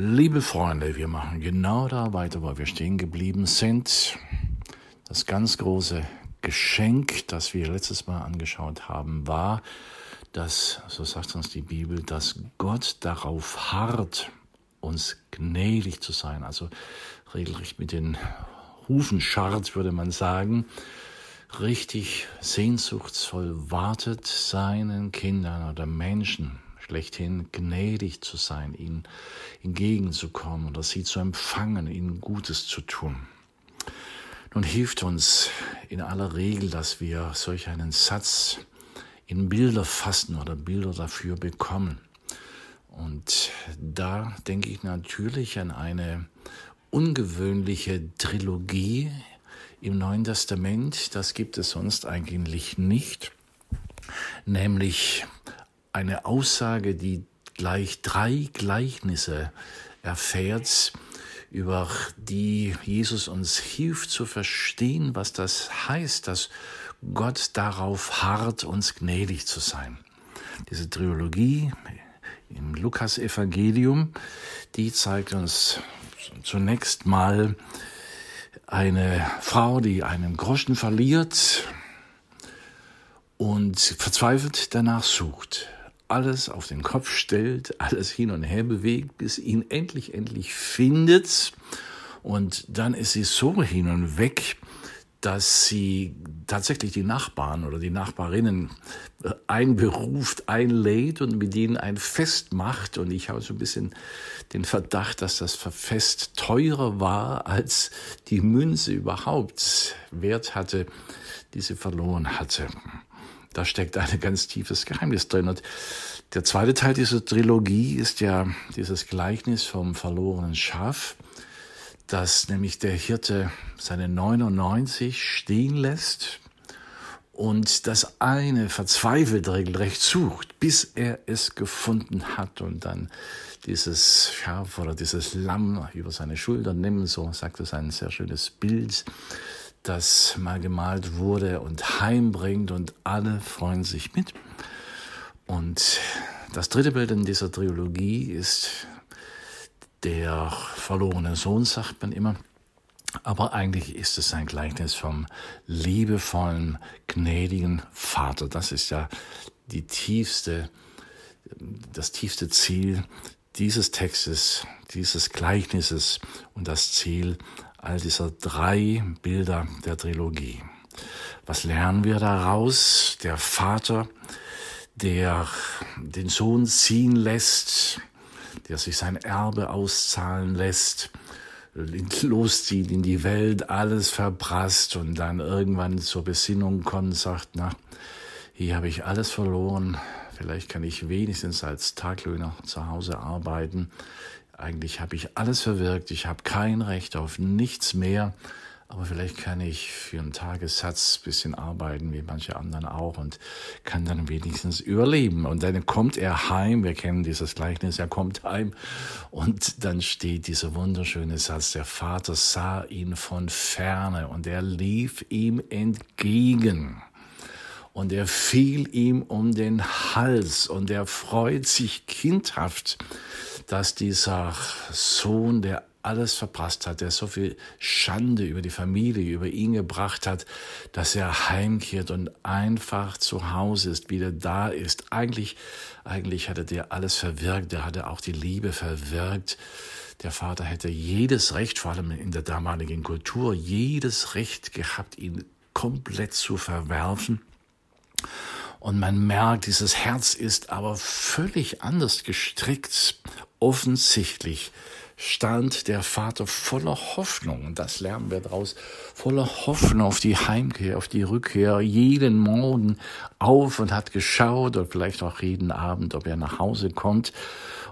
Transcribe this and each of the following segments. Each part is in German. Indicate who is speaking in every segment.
Speaker 1: Liebe Freunde, wir machen genau da weiter, wo wir stehen geblieben sind. Das ganz große Geschenk, das wir letztes Mal angeschaut haben, war, dass, so sagt uns die Bibel, dass Gott darauf harrt, uns gnädig zu sein. Also regelrecht mit den Hufen scharrt, würde man sagen. Richtig sehnsuchtsvoll wartet seinen Kindern oder Menschen schlechthin gnädig zu sein, ihnen entgegenzukommen oder sie zu empfangen, ihnen Gutes zu tun. Nun hilft uns in aller Regel, dass wir solch einen Satz in Bilder fassen oder Bilder dafür bekommen. Und da denke ich natürlich an eine ungewöhnliche Trilogie im Neuen Testament. Das gibt es sonst eigentlich nicht. Nämlich eine Aussage, die gleich drei Gleichnisse erfährt, über die Jesus uns hilft zu verstehen, was das heißt, dass Gott darauf harrt, uns gnädig zu sein. Diese Trilogie im Lukas-Evangelium, die zeigt uns zunächst mal eine Frau, die einen Groschen verliert und verzweifelt danach sucht alles auf den Kopf stellt, alles hin und her bewegt, bis ihn endlich, endlich findet. Und dann ist sie so hin und weg, dass sie tatsächlich die Nachbarn oder die Nachbarinnen äh, einberuft, einlädt und mit ihnen ein Fest macht. Und ich habe so ein bisschen den Verdacht, dass das Fest teurer war, als die Münze überhaupt wert hatte, die sie verloren hatte. Da steckt ein ganz tiefes Geheimnis drin. Und der zweite Teil dieser Trilogie ist ja dieses Gleichnis vom verlorenen Schaf, dass nämlich der Hirte seine 99 stehen lässt und das eine verzweifelt regelrecht sucht, bis er es gefunden hat und dann dieses Schaf oder dieses Lamm über seine Schulter nimmt, so sagt es ein sehr schönes Bild, das mal gemalt wurde und heimbringt und alle freuen sich mit. Und das dritte Bild in dieser Trilogie ist der verlorene Sohn, sagt man immer. Aber eigentlich ist es ein Gleichnis vom liebevollen, gnädigen Vater. Das ist ja die tiefste, das tiefste Ziel dieses Textes, dieses Gleichnisses und das Ziel all dieser drei Bilder der Trilogie. Was lernen wir daraus? Der Vater, der den Sohn ziehen lässt, der sich sein Erbe auszahlen lässt, loszieht in die Welt, alles verprasst und dann irgendwann zur Besinnung kommt und sagt, na, hier habe ich alles verloren, vielleicht kann ich wenigstens als Taglöhner zu Hause arbeiten, eigentlich habe ich alles verwirkt, ich habe kein Recht auf nichts mehr, aber vielleicht kann ich für einen Tagessatz bisschen arbeiten, wie manche anderen auch, und kann dann wenigstens überleben. Und dann kommt er heim, wir kennen dieses Gleichnis, er kommt heim, und dann steht dieser wunderschöne Satz, der Vater sah ihn von ferne und er lief ihm entgegen. Und er fiel ihm um den Hals. Und er freut sich kindhaft, dass dieser Sohn, der alles verpasst hat, der so viel Schande über die Familie, über ihn gebracht hat, dass er heimkehrt und einfach zu Hause ist, wieder da ist. Eigentlich, eigentlich hatte der alles verwirkt, er hatte auch die Liebe verwirkt. Der Vater hätte jedes Recht, vor allem in der damaligen Kultur, jedes Recht gehabt, ihn komplett zu verwerfen. Und man merkt, dieses Herz ist aber völlig anders gestrickt. Offensichtlich stand der Vater voller Hoffnung, das lernen wir daraus, voller Hoffnung auf die Heimkehr, auf die Rückkehr, jeden Morgen auf und hat geschaut oder vielleicht auch jeden Abend, ob er nach Hause kommt.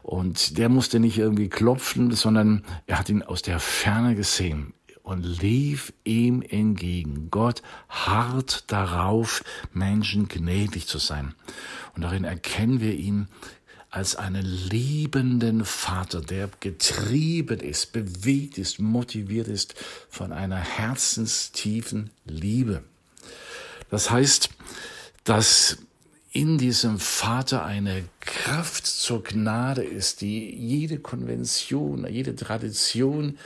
Speaker 1: Und der musste nicht irgendwie klopfen, sondern er hat ihn aus der Ferne gesehen und lief ihm entgegen. Gott hart darauf, Menschen gnädig zu sein. Und darin erkennen wir ihn als einen liebenden Vater, der getrieben ist, bewegt ist, motiviert ist von einer herzenstiefen Liebe. Das heißt, dass in diesem Vater eine Kraft zur Gnade ist, die jede Konvention, jede Tradition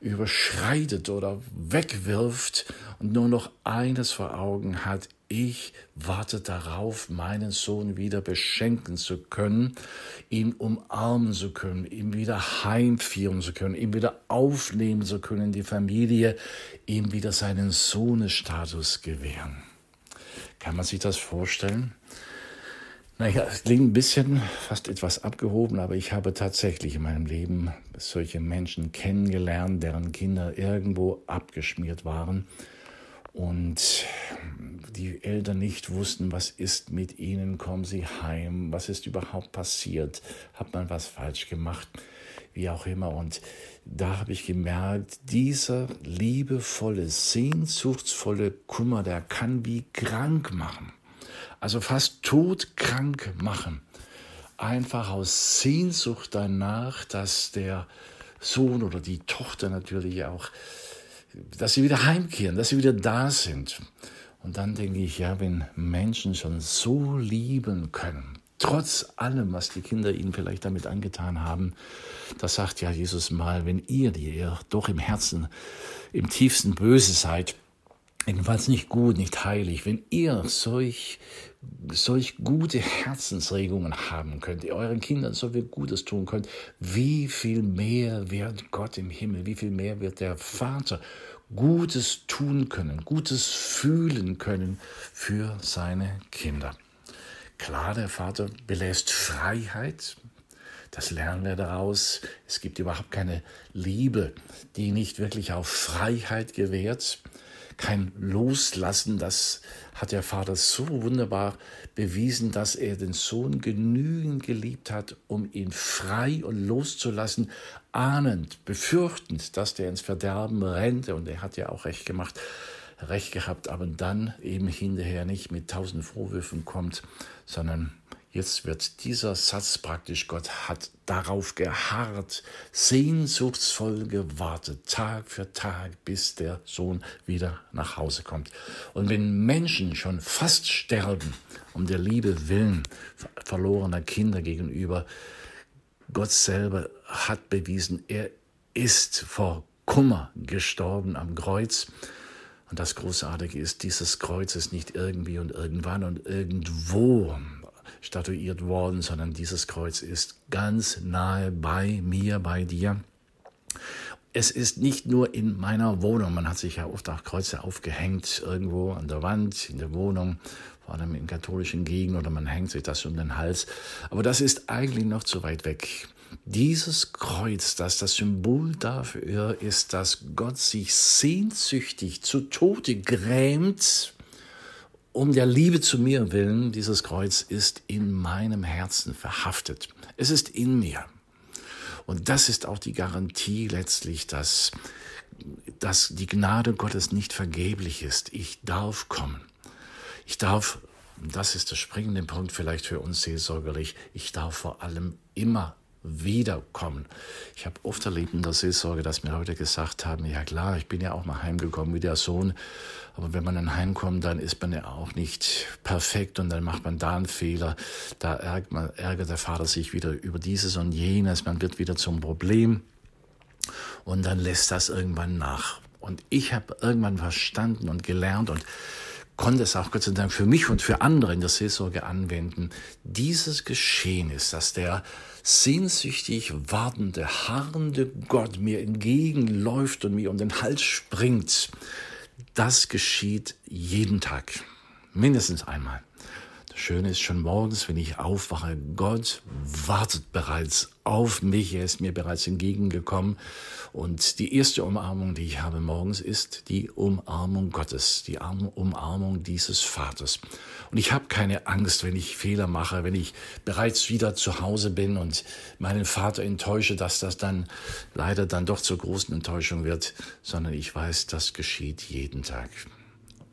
Speaker 1: überschreitet oder wegwirft und nur noch eines vor Augen hat, ich warte darauf, meinen Sohn wieder beschenken zu können, ihn umarmen zu können, ihm wieder heimführen zu können, ihn wieder aufnehmen zu können, die Familie, ihm wieder seinen Sohnestatus gewähren. Kann man sich das vorstellen? Naja, es klingt ein bisschen fast etwas abgehoben, aber ich habe tatsächlich in meinem Leben solche Menschen kennengelernt, deren Kinder irgendwo abgeschmiert waren und die Eltern nicht wussten, was ist mit ihnen, kommen sie heim, was ist überhaupt passiert, hat man was falsch gemacht, wie auch immer. Und da habe ich gemerkt, dieser liebevolle, sehnsuchtsvolle Kummer, der kann wie krank machen also fast todkrank machen. Einfach aus Sehnsucht danach, dass der Sohn oder die Tochter natürlich auch, dass sie wieder heimkehren, dass sie wieder da sind. Und dann denke ich, ja, wenn Menschen schon so lieben können, trotz allem, was die Kinder ihnen vielleicht damit angetan haben, das sagt ja Jesus mal, wenn ihr, die ihr doch im Herzen, im tiefsten böse seid, jedenfalls nicht gut, nicht heilig, wenn ihr solch, solch gute Herzensregungen haben könnt, ihr euren Kindern so viel Gutes tun könnt, wie viel mehr wird Gott im Himmel, wie viel mehr wird der Vater Gutes tun können, Gutes fühlen können für seine Kinder. Klar, der Vater belässt Freiheit, das lernen wir daraus. Es gibt überhaupt keine Liebe, die nicht wirklich auf Freiheit gewährt kein Loslassen. Das hat der Vater so wunderbar bewiesen, dass er den Sohn genügend geliebt hat, um ihn frei und loszulassen, ahnend, befürchtend, dass der ins Verderben rennte. Und er hat ja auch recht gemacht, recht gehabt, aber dann eben hinterher nicht mit tausend Vorwürfen kommt, sondern Jetzt wird dieser Satz praktisch, Gott hat darauf geharrt, sehnsuchtsvoll gewartet, Tag für Tag, bis der Sohn wieder nach Hause kommt. Und wenn Menschen schon fast sterben, um der Liebe willen verlorener Kinder gegenüber, Gott selber hat bewiesen, er ist vor Kummer gestorben am Kreuz. Und das Großartige ist, dieses Kreuz ist nicht irgendwie und irgendwann und irgendwo statuiert worden, sondern dieses Kreuz ist ganz nahe bei mir, bei dir. Es ist nicht nur in meiner Wohnung, man hat sich ja oft auch Kreuze aufgehängt, irgendwo an der Wand, in der Wohnung, vor allem in katholischen Gegenden, oder man hängt sich das um den Hals. Aber das ist eigentlich noch zu weit weg. Dieses Kreuz, das das Symbol dafür ist, dass Gott sich sehnsüchtig zu Tode grämt, um der Liebe zu mir willen, dieses Kreuz ist in meinem Herzen verhaftet. Es ist in mir. Und das ist auch die Garantie letztlich, dass, dass die Gnade Gottes nicht vergeblich ist. Ich darf kommen. Ich darf, das ist der springende Punkt vielleicht für uns seelsorgerlich, ich darf vor allem immer wiederkommen. Ich habe oft erlebt in der Seelsorge, dass mir Leute gesagt haben, ja klar, ich bin ja auch mal heimgekommen wie der Sohn, aber wenn man dann heimkommt, dann ist man ja auch nicht perfekt und dann macht man da einen Fehler, da ärgert, man, ärgert der Vater sich wieder über dieses und jenes, man wird wieder zum Problem und dann lässt das irgendwann nach. Und ich habe irgendwann verstanden und gelernt und konnte es auch Gott sei Dank für mich und für andere in der Seelsorge anwenden. Dieses Geschehen ist, dass der sehnsüchtig wartende, harrende Gott mir entgegenläuft und mir um den Hals springt. Das geschieht jeden Tag, mindestens einmal. Schön ist schon morgens, wenn ich aufwache, Gott wartet bereits auf mich, er ist mir bereits entgegengekommen. Und die erste Umarmung, die ich habe morgens, ist die Umarmung Gottes, die Umarmung dieses Vaters. Und ich habe keine Angst, wenn ich Fehler mache, wenn ich bereits wieder zu Hause bin und meinen Vater enttäusche, dass das dann leider dann doch zur großen Enttäuschung wird, sondern ich weiß, das geschieht jeden Tag.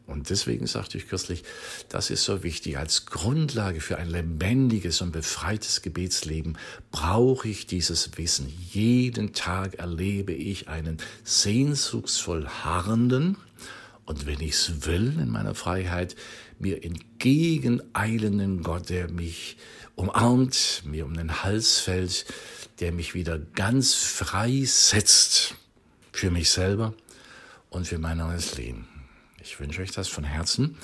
Speaker 1: Und deswegen sagte ich kürzlich, das ist so wichtig. Als Grundlage für ein lebendiges und befreites Gebetsleben brauche ich dieses Wissen. Jeden Tag erlebe ich einen sehnsuchtsvoll harrenden und wenn ich es will in meiner Freiheit, mir entgegeneilenden Gott, der mich umarmt, mir um den Hals fällt, der mich wieder ganz frei setzt für mich selber und für mein neues Leben. Ich wünsche euch das von Herzen,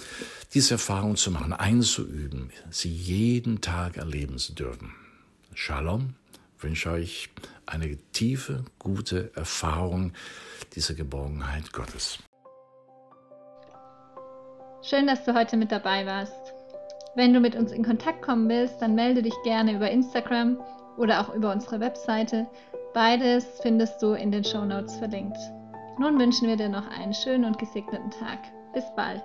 Speaker 1: diese Erfahrung zu machen, einzuüben, sie jeden Tag erleben zu dürfen. Shalom, wünsche euch eine tiefe, gute Erfahrung dieser Geborgenheit Gottes.
Speaker 2: Schön, dass du heute mit dabei warst. Wenn du mit uns in Kontakt kommen willst, dann melde dich gerne über Instagram oder auch über unsere Webseite. Beides findest du in den Show Notes verlinkt. Nun wünschen wir dir noch einen schönen und gesegneten Tag. Bis bald.